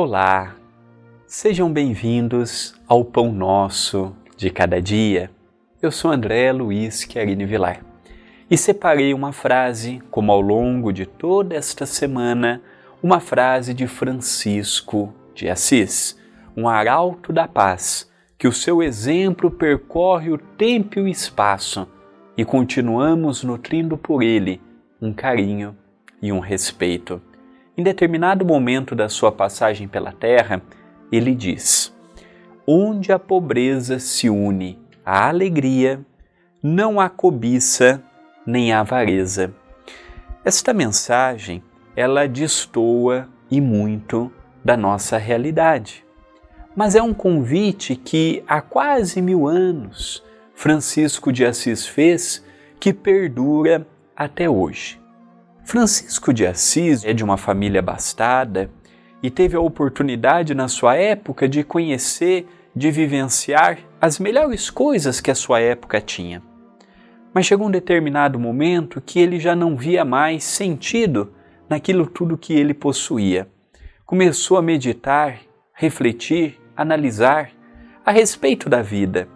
Olá, sejam bem-vindos ao Pão Nosso de Cada Dia. Eu sou André Luiz Querini Vilar e separei uma frase, como ao longo de toda esta semana, uma frase de Francisco de Assis, um arauto da paz, que o seu exemplo percorre o tempo e o espaço e continuamos nutrindo por ele um carinho e um respeito. Em determinado momento da sua passagem pela terra, ele diz: Onde a pobreza se une à alegria, não há cobiça nem há avareza. Esta mensagem, ela destoa e muito da nossa realidade. Mas é um convite que há quase mil anos Francisco de Assis fez que perdura até hoje. Francisco de Assis é de uma família abastada e teve a oportunidade na sua época de conhecer, de vivenciar as melhores coisas que a sua época tinha. Mas chegou um determinado momento que ele já não via mais sentido naquilo tudo que ele possuía. Começou a meditar, refletir, analisar a respeito da vida,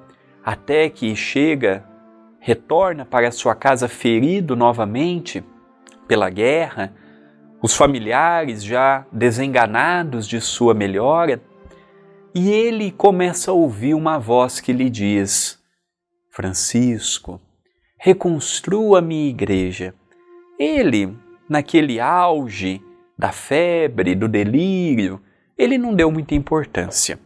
até que chega, retorna para sua casa ferido novamente pela guerra, os familiares já desenganados de sua melhora, e ele começa a ouvir uma voz que lhe diz: Francisco, reconstrua minha igreja. Ele, naquele auge da febre, do delírio, ele não deu muita importância.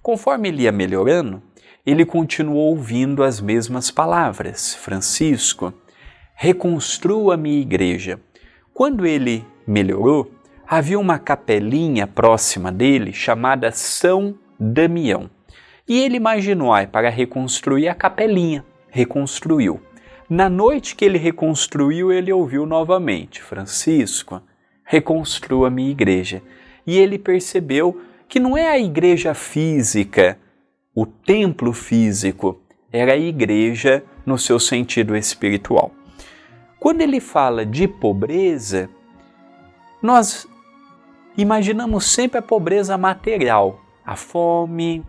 Conforme ele ia melhorando, ele continuou ouvindo as mesmas palavras: Francisco, reconstrua minha igreja. Quando ele melhorou, havia uma capelinha próxima dele chamada São Damião. E ele imaginou, ah, para reconstruir a capelinha, reconstruiu. Na noite que ele reconstruiu, ele ouviu novamente: Francisco, reconstrua a minha igreja. E ele percebeu que não é a igreja física, o templo físico, era a igreja no seu sentido espiritual. Quando ele fala de pobreza, nós imaginamos sempre a pobreza material, a fome,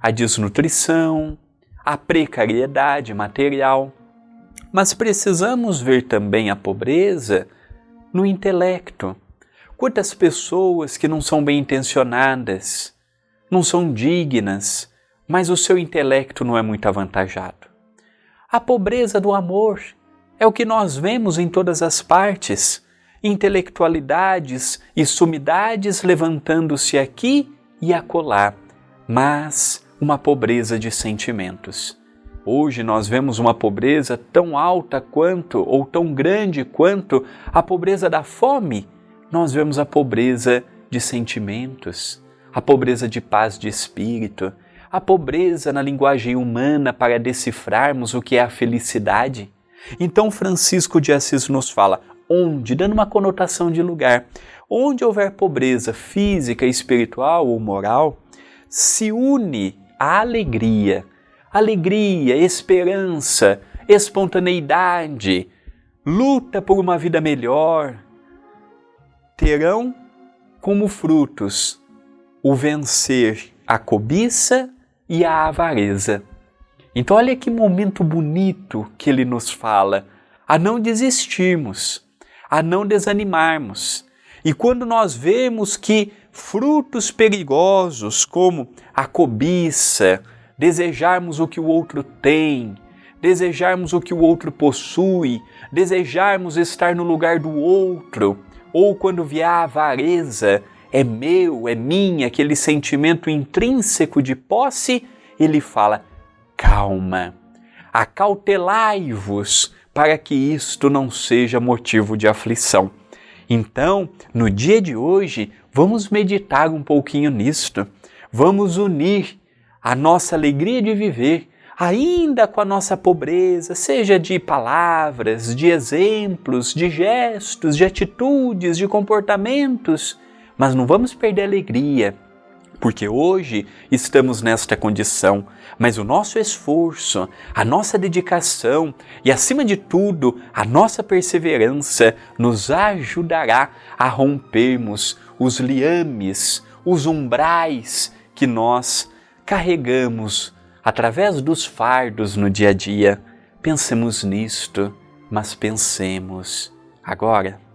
a desnutrição, a precariedade material. Mas precisamos ver também a pobreza no intelecto. Quantas pessoas que não são bem intencionadas, não são dignas, mas o seu intelecto não é muito avantajado. A pobreza do amor, é o que nós vemos em todas as partes: intelectualidades e sumidades levantando-se aqui e acolá, mas uma pobreza de sentimentos. Hoje nós vemos uma pobreza tão alta quanto, ou tão grande quanto, a pobreza da fome. Nós vemos a pobreza de sentimentos, a pobreza de paz de espírito, a pobreza na linguagem humana para decifrarmos o que é a felicidade. Então Francisco de Assis nos fala onde, dando uma conotação de lugar, onde houver pobreza física, espiritual ou moral, se une a alegria, alegria, esperança, espontaneidade, luta por uma vida melhor, terão como frutos o vencer a cobiça e a avareza. Então, olha que momento bonito que ele nos fala, a não desistirmos, a não desanimarmos. E quando nós vemos que frutos perigosos, como a cobiça, desejarmos o que o outro tem, desejarmos o que o outro possui, desejarmos estar no lugar do outro, ou quando vier a avareza, é meu, é minha, aquele sentimento intrínseco de posse, ele fala: calma, acautelai-vos para que isto não seja motivo de aflição. Então, no dia de hoje, vamos meditar um pouquinho nisto. Vamos unir a nossa alegria de viver, ainda com a nossa pobreza, seja de palavras, de exemplos, de gestos, de atitudes, de comportamentos, mas não vamos perder a alegria porque hoje estamos nesta condição, mas o nosso esforço, a nossa dedicação e, acima de tudo, a nossa perseverança nos ajudará a rompermos os liames, os umbrais que nós carregamos através dos fardos no dia a dia. Pensemos nisto, mas pensemos agora.